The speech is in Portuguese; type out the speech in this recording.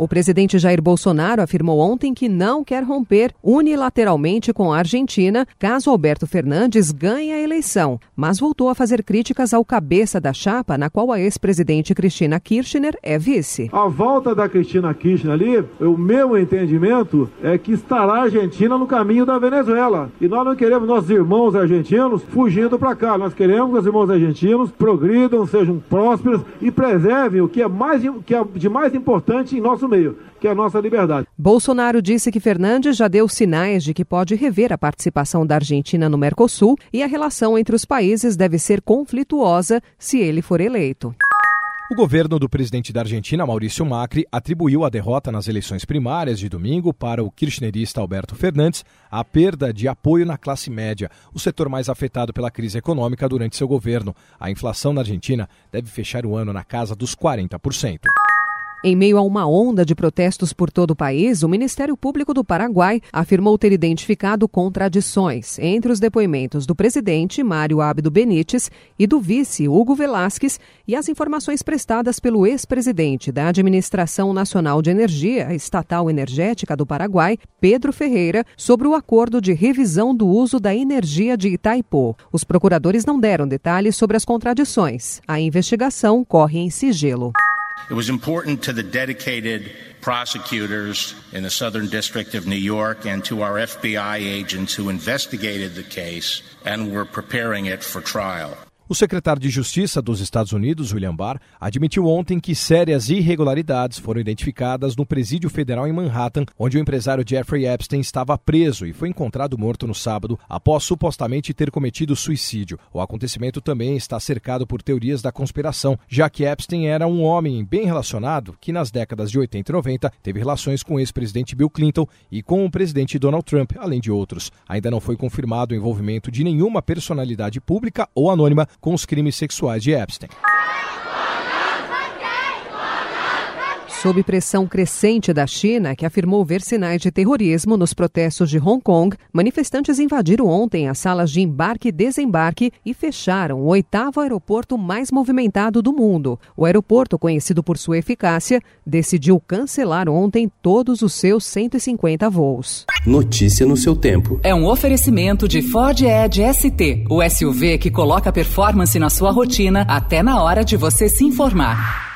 O presidente Jair Bolsonaro afirmou ontem que não quer romper unilateralmente com a Argentina caso Alberto Fernandes ganhe a eleição, mas voltou a fazer críticas ao cabeça da chapa, na qual a ex-presidente Cristina Kirchner é vice. A volta da Cristina Kirchner ali, o meu entendimento é que estará a Argentina no caminho da Venezuela. E nós não queremos nossos irmãos argentinos fugindo para cá. Nós queremos que os irmãos argentinos progridam, sejam prósperos e preservem o que é, mais, que é de mais importante em nosso meio, que é a nossa liberdade. Bolsonaro disse que Fernandes já deu sinais de que pode rever a participação da Argentina no Mercosul e a relação entre os países deve ser conflituosa se ele for eleito. O governo do presidente da Argentina, Maurício Macri, atribuiu a derrota nas eleições primárias de domingo para o kirchnerista Alberto Fernandes a perda de apoio na classe média, o setor mais afetado pela crise econômica durante seu governo. A inflação na Argentina deve fechar o ano na casa dos 40%. Em meio a uma onda de protestos por todo o país, o Ministério Público do Paraguai afirmou ter identificado contradições entre os depoimentos do presidente, Mário Abdo Benítez, e do vice, Hugo Velasquez, e as informações prestadas pelo ex-presidente da Administração Nacional de Energia, Estatal Energética do Paraguai, Pedro Ferreira, sobre o acordo de revisão do uso da energia de Itaipu. Os procuradores não deram detalhes sobre as contradições. A investigação corre em sigilo. It was important to the dedicated prosecutors in the Southern District of New York and to our FBI agents who investigated the case and were preparing it for trial. O secretário de Justiça dos Estados Unidos, William Barr, admitiu ontem que sérias irregularidades foram identificadas no presídio federal em Manhattan, onde o empresário Jeffrey Epstein estava preso e foi encontrado morto no sábado após supostamente ter cometido suicídio. O acontecimento também está cercado por teorias da conspiração, já que Epstein era um homem bem relacionado que nas décadas de 80 e 90 teve relações com o ex-presidente Bill Clinton e com o presidente Donald Trump, além de outros. Ainda não foi confirmado o envolvimento de nenhuma personalidade pública ou anônima com os crimes sexuais de Epstein. Sob pressão crescente da China, que afirmou ver sinais de terrorismo nos protestos de Hong Kong, manifestantes invadiram ontem as salas de embarque e desembarque e fecharam o oitavo aeroporto mais movimentado do mundo. O aeroporto, conhecido por sua eficácia, decidiu cancelar ontem todos os seus 150 voos. Notícia no seu tempo. É um oferecimento de Ford Edge ST, o SUV que coloca performance na sua rotina até na hora de você se informar.